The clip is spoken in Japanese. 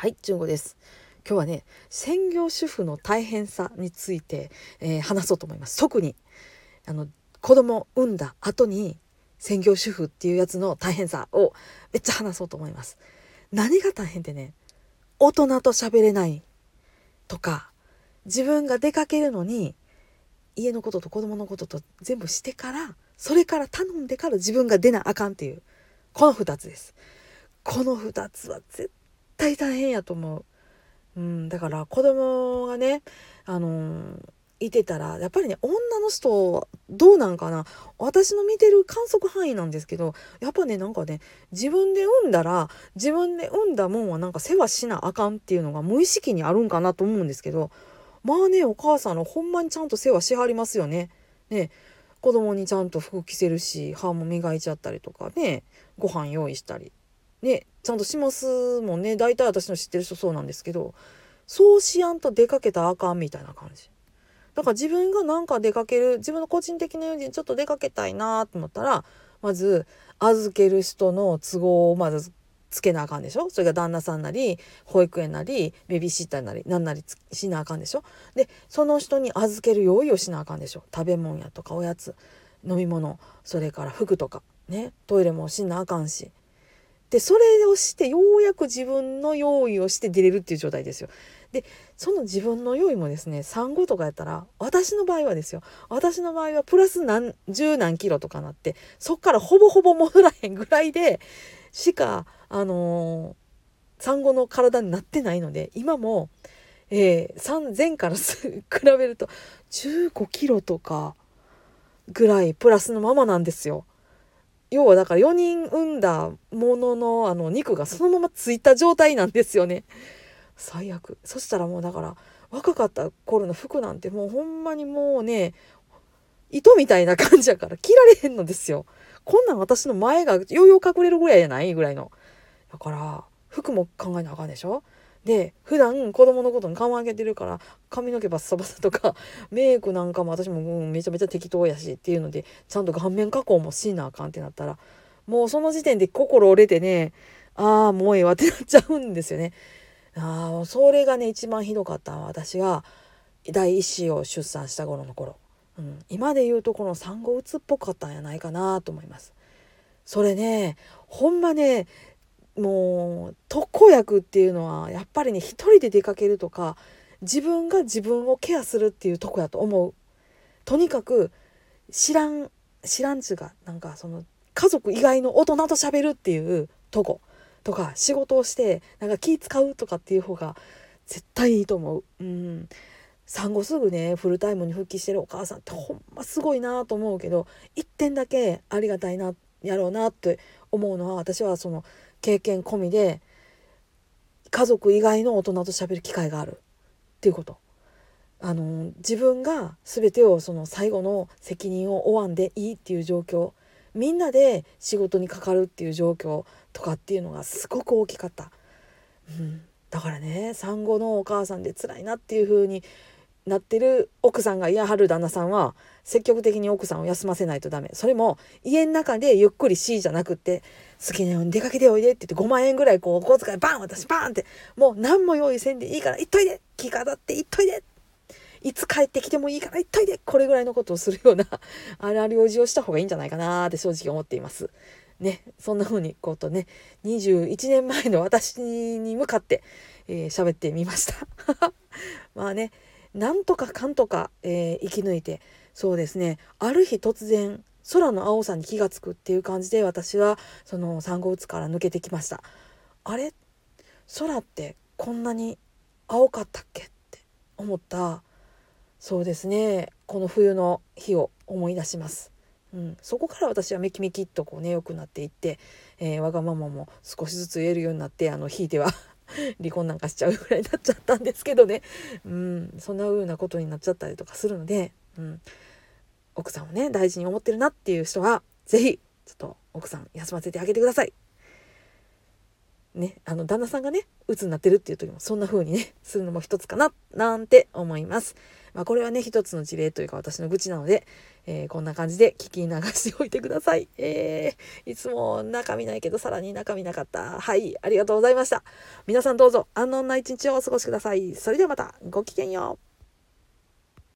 はい、純子です。今日はね、専業主婦の大変さについて、えー話そうと思います。特にあの子供産んだ後に専業主婦っていうやつの大変さをめっちゃ話そうと思います。何が大変ってね、大人と喋れないとか、自分が出かけるのに家のことと子供のことと全部してから、それから頼んでから自分が出なあかんっていうこの2つです。この2つは絶対大変やと思う。うん、だから子供がね、あのーいてたらやっぱりね女の人どうなんかな私の見てる観測範囲なんですけどやっぱねなんかね自分で産んだら自分で産んだもんはなんか世話しなあかんっていうのが無意識にあるんかなと思うんですけどまあねお母さんのほんまにちゃんと世話しはりますよね。ね子供にちゃんと服着せるし歯も磨いちゃったりとかねご飯用意したりねちゃんとしますもんね。大体私の知ってる人そうなんですけどそうしやんと出かけたらあかんみたいな感じ。だから自分がなんか出かける自分の個人的な用事にちょっと出かけたいなと思ったらまず預ける人の都合をまずつけなあかんでしょ？それが旦那さんなり保育園なりベビーシッターなり何なりしなあかんでしょ？でその人に預ける用意をしなあかんでしょ？食べ物やとかおやつ飲み物それから服とかね？トイレもしなあかんし。でそれをしてようやく自分の用意をして出れるっていう状態ですよ。でその自分の用意もですね産後とかやったら私の場合はですよ私の場合はプラス何十何キロとかなってそっからほぼほぼ戻らへんぐらいでしかあのー産後の体になってないので今も、えー、産前から比べると15キロとかぐらいプラスのままなんですよ。要はだから4人産んだもののあの肉がそのままついた状態なんですよね。最悪そしたらもうだから若かった頃の服なんてもうほんまにもうね糸みたいな感じやから着られへんのですよ。こんなん私の前がようよう隠れるぐらいじゃないぐらいの。だから服も考えなあかんでしょ？で普段子供のことに顔上げてるから髪の毛バッサバサとか メイクなんかも私も、うん、めちゃめちゃ適当やしっていうのでちゃんと顔面加工もしなあかんってなったらもうその時点で心折れてねああもうええわってなっちゃうんですよね。あそれがね一番ひどかった私が第一子を出産した頃の頃、うん、今で言うとこの産後うつっぽかったんやないかなと思います。それねほんまねもう特効薬っていうのはやっぱりね一人で出かけるとか自分が自分をケアするっていうとこやと思う。とにかく知らん知らんちゅうかなんかその家族以外の大人と喋るっていうとことか仕事をしてなんか気使うとかっていう方が絶対いいと思う。うん産後すぐねフルタイムに復帰してるお母さんってほんますごいなと思うけど一点だけありがたいなやろうなって思うのは私はその経験込みで家族以外の大人と喋る機会がある。っていうこと。あの自分が全てをその最後の責任を負わんでいいっていう状況。みんなで仕事にかかるっていう状況とかっていうのがすごく大きかった、うん、だからね産後のお母さんで辛いなっていう風になってる奥さんが嫌はる旦那さんは積極的に奥さんを休ませないとダメそれも家の中でゆっくりしいじゃなくって好きなように出かけておいでって言って5万円ぐらいこうお小遣いバン私バンってもう何も用意せんでいいから行っといで気が立って行っといでいつ帰ってきてもいいから行っといでこれぐらいのことをするような あるある用事をした方がいいんじゃないかなって正直思っています。ね、そんな風にこうとね21年前の私に向かってえー喋ってみました。まあねなんとかかんとか、えー生き抜いてそうですねある日突然空の青さに気がつくっていう感じで私はその産後うつから抜けてきました。あれ？空ってこんなに青かったっけって思ったそうですねこの冬の日を思い出します。うん、そこから私はめきめきっとこうね良くなっていって、えーわがままも少しずつ言えるようになってあのひいては 離婚なんかしちゃうぐらいになっちゃったんですけどね、うん、そんな風なことになっちゃったりとかするので、うん、奥さんをね大事に思ってるなっていう人は是非ちょっと奥さん休ませてあげてください。ね、あの旦那さんがね鬱になってるっていう時もそんな風にね するのも一つかななんて思います。まあ、これはね一つの事例というか私の愚痴なので、えー、こんな感じで聞き流しておいてください。えー、いつも中身ないけどさらに中身なかった。はいありがとうございました。皆さんどうぞ安穏な一日をお過ごしください。それではまたごきげんよう。